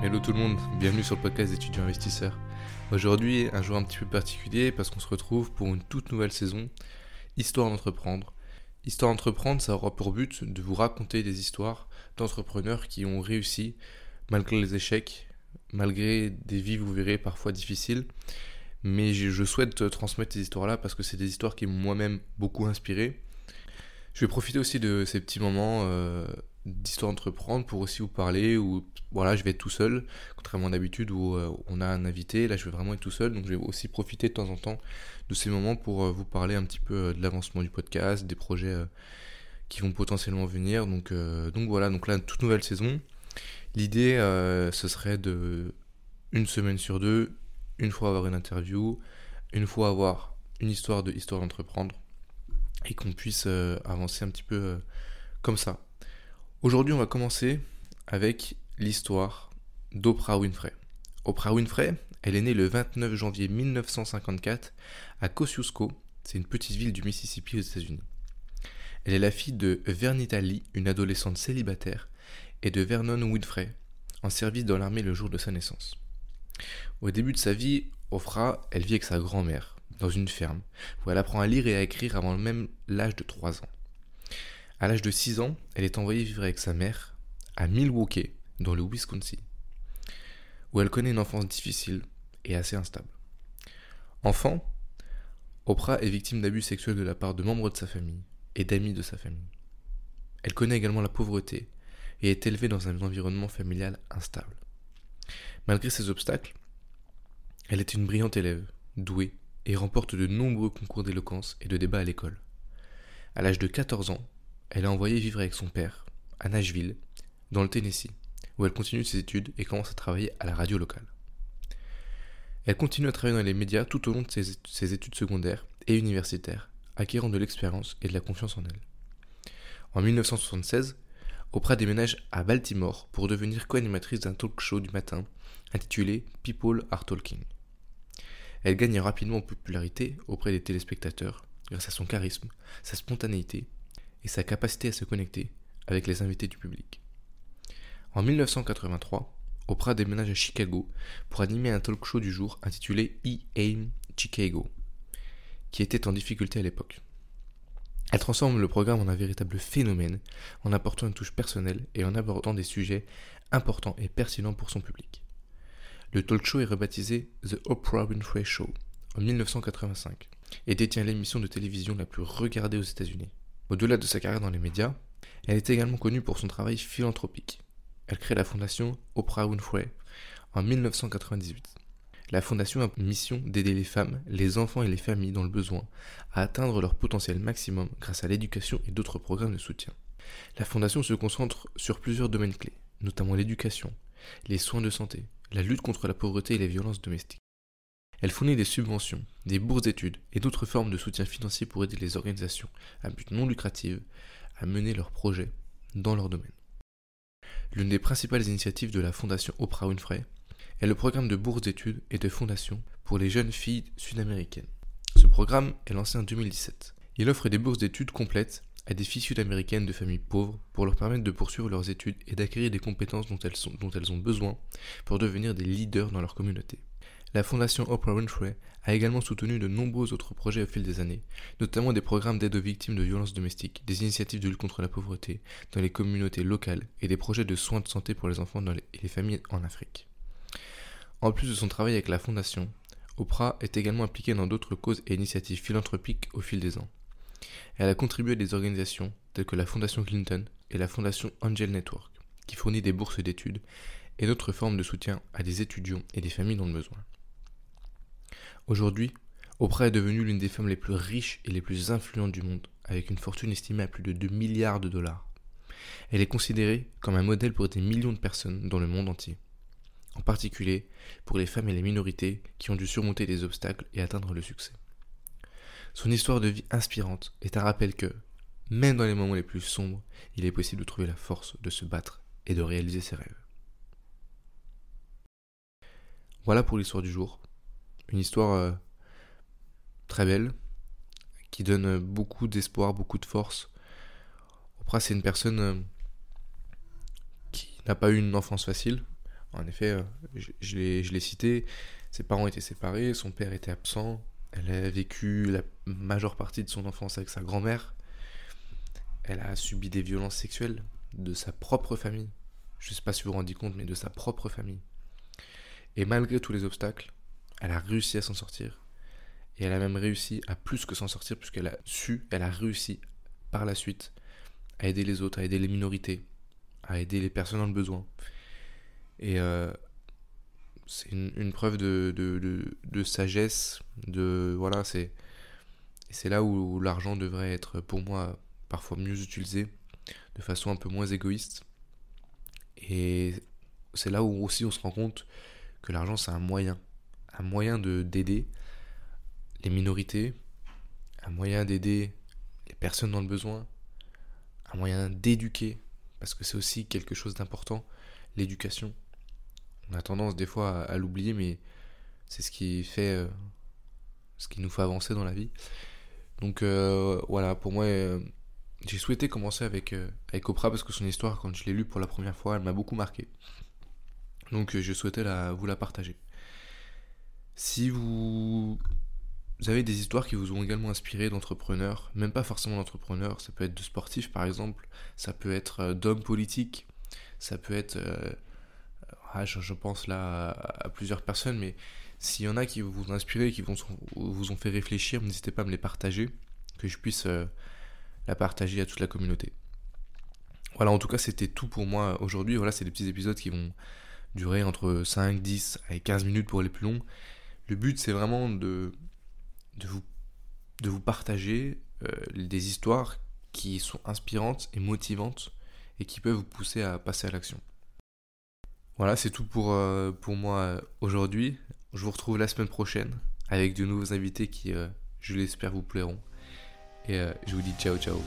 Hello tout le monde, bienvenue sur le podcast d'étudiants investisseurs. Aujourd'hui, un jour un petit peu particulier parce qu'on se retrouve pour une toute nouvelle saison, Histoire d'entreprendre. Histoire d'entreprendre, ça aura pour but de vous raconter des histoires d'entrepreneurs qui ont réussi malgré les échecs, malgré des vies, vous verrez, parfois difficiles. Mais je souhaite transmettre ces histoires-là parce que c'est des histoires qui m'ont moi-même beaucoup inspiré. Je vais profiter aussi de ces petits moments euh, d'histoire d'entreprendre pour aussi vous parler ou voilà je vais être tout seul contrairement d'habitude où euh, on a un invité. Là je vais vraiment être tout seul donc je vais aussi profiter de temps en temps de ces moments pour euh, vous parler un petit peu euh, de l'avancement du podcast des projets qui vont potentiellement venir. Donc donc voilà donc là toute nouvelle saison. L'idée ce serait de une semaine sur deux une fois avoir une interview une fois avoir une histoire de histoire d'entreprendre et qu'on puisse avancer un petit peu comme ça Aujourd'hui, on va commencer avec l'histoire d'Oprah Winfrey. Oprah Winfrey, elle est née le 29 janvier 1954 à Kosciuszko, c'est une petite ville du Mississippi aux États-Unis. Elle est la fille de Vernita Lee, une adolescente célibataire, et de Vernon Winfrey, en service dans l'armée le jour de sa naissance. Au début de sa vie, Oprah, elle vit avec sa grand-mère, dans une ferme, où elle apprend à lire et à écrire avant même l'âge de 3 ans. À l'âge de 6 ans, elle est envoyée vivre avec sa mère à Milwaukee, dans le Wisconsin, où elle connaît une enfance difficile et assez instable. Enfant, Oprah est victime d'abus sexuels de la part de membres de sa famille et d'amis de sa famille. Elle connaît également la pauvreté et est élevée dans un environnement familial instable. Malgré ces obstacles, elle est une brillante élève, douée, et remporte de nombreux concours d'éloquence et de débat à l'école. À l'âge de 14 ans, elle est envoyée vivre avec son père, à Nashville, dans le Tennessee, où elle continue ses études et commence à travailler à la radio locale. Elle continue à travailler dans les médias tout au long de ses, études secondaires et universitaires, acquérant de l'expérience et de la confiance en elle. En 1976, Oprah déménage à Baltimore pour devenir co-animatrice d'un talk show du matin intitulé People Are Talking. Elle gagne rapidement en popularité auprès des téléspectateurs grâce à son charisme, sa spontanéité et sa capacité à se connecter avec les invités du public. En 1983, Oprah déménage à Chicago pour animer un talk show du jour intitulé E-Aim Chicago, qui était en difficulté à l'époque. Elle transforme le programme en un véritable phénomène en apportant une touche personnelle et en abordant des sujets importants et pertinents pour son public. Le talk show est rebaptisé The Oprah Winfrey Show en 1985 et détient l'émission de télévision la plus regardée aux États-Unis. Au-delà de sa carrière dans les médias, elle est également connue pour son travail philanthropique. Elle crée la fondation Oprah Winfrey en 1998. La fondation a pour mission d'aider les femmes, les enfants et les familles dans le besoin à atteindre leur potentiel maximum grâce à l'éducation et d'autres programmes de soutien. La fondation se concentre sur plusieurs domaines clés, notamment l'éducation, les soins de santé, la lutte contre la pauvreté et les violences domestiques. Elle fournit des subventions, des bourses d'études et d'autres formes de soutien financier pour aider les organisations à but non lucratif à mener leurs projets dans leur domaine. L'une des principales initiatives de la Fondation Oprah Winfrey est le programme de bourses d'études et de fondation pour les jeunes filles sud-américaines. Ce programme est lancé en 2017. Il offre des bourses d'études complètes à des filles sud-américaines de familles pauvres pour leur permettre de poursuivre leurs études et d'acquérir des compétences dont elles, dont elles ont besoin pour devenir des leaders dans leur communauté. La fondation Oprah Winfrey a également soutenu de nombreux autres projets au fil des années, notamment des programmes d'aide aux victimes de violences domestiques, des initiatives de lutte contre la pauvreté dans les communautés locales et des projets de soins de santé pour les enfants et les familles en Afrique. En plus de son travail avec la fondation, Oprah est également impliquée dans d'autres causes et initiatives philanthropiques au fil des ans. Elle a contribué à des organisations telles que la Fondation Clinton et la Fondation Angel Network, qui fournit des bourses d'études et d'autres formes de soutien à des étudiants et des familles dans le besoin. Aujourd'hui, Oprah est devenue l'une des femmes les plus riches et les plus influentes du monde, avec une fortune estimée à plus de 2 milliards de dollars. Elle est considérée comme un modèle pour des millions de personnes dans le monde entier, en particulier pour les femmes et les minorités qui ont dû surmonter des obstacles et atteindre le succès. Son histoire de vie inspirante est un rappel que, même dans les moments les plus sombres, il est possible de trouver la force de se battre et de réaliser ses rêves. Voilà pour l'histoire du jour. Une histoire euh, très belle, qui donne beaucoup d'espoir, beaucoup de force. Oprah, c'est une personne euh, qui n'a pas eu une enfance facile. En effet, euh, je, je l'ai cité, ses parents étaient séparés, son père était absent, elle a vécu la majeure partie de son enfance avec sa grand-mère, elle a subi des violences sexuelles de sa propre famille. Je ne sais pas si vous vous rendez compte, mais de sa propre famille. Et malgré tous les obstacles, elle a réussi à s'en sortir. Et elle a même réussi à plus que s'en sortir, puisqu'elle a su, elle a réussi par la suite à aider les autres, à aider les minorités, à aider les personnes dans le besoin. Et euh, c'est une, preuve de, sagesse, de voilà, c'est c'est là où l'argent devrait être pour moi parfois mieux utilisé, de façon un peu moins égoïste. Et c'est là où aussi on se rend compte que l'argent c'est un moyen, un moyen de d'aider les minorités, un moyen d'aider les personnes dans le besoin, un moyen d'éduquer, parce que c'est aussi quelque chose d'important, l'éducation. On a tendance des fois à, l'oublier, mais c'est ce qui fait, euh, ce qui nous fait avancer dans la vie. Donc euh, voilà, pour moi, euh, j'ai souhaité commencer avec, avec Oprah parce que son histoire, quand je l'ai lue pour la première fois, elle m'a beaucoup marqué. Donc je souhaitais la, vous la partager. Si vous avez des histoires qui vous ont également inspiré d'entrepreneurs, même pas forcément d'entrepreneurs, ça peut être de sportifs par exemple, ça peut être euh, d'hommes politiques, ça peut être, euh, ah, je, pense là à, plusieurs personnes, mais s'il y en a qui vous ont inspiré, qui vous, vous ont fait réfléchir, n'hésitez pas à me les partager, que je puisse euh, la partager à toute la communauté. Voilà, en tout cas, c'était tout pour moi aujourd'hui. Voilà, c'est des petits épisodes qui vont durer entre 5, 10 et 15 minutes pour les plus longs. Le but, c'est vraiment de vous, partager euh, des histoires qui sont inspirantes et motivantes et qui peuvent vous pousser à passer à l'action. Voilà, c'est tout pour, euh, moi euh, aujourd'hui. Je vous retrouve la semaine prochaine avec de nouveaux invités qui, je l'espère, vous plairont. Et je vous dis ciao ciao.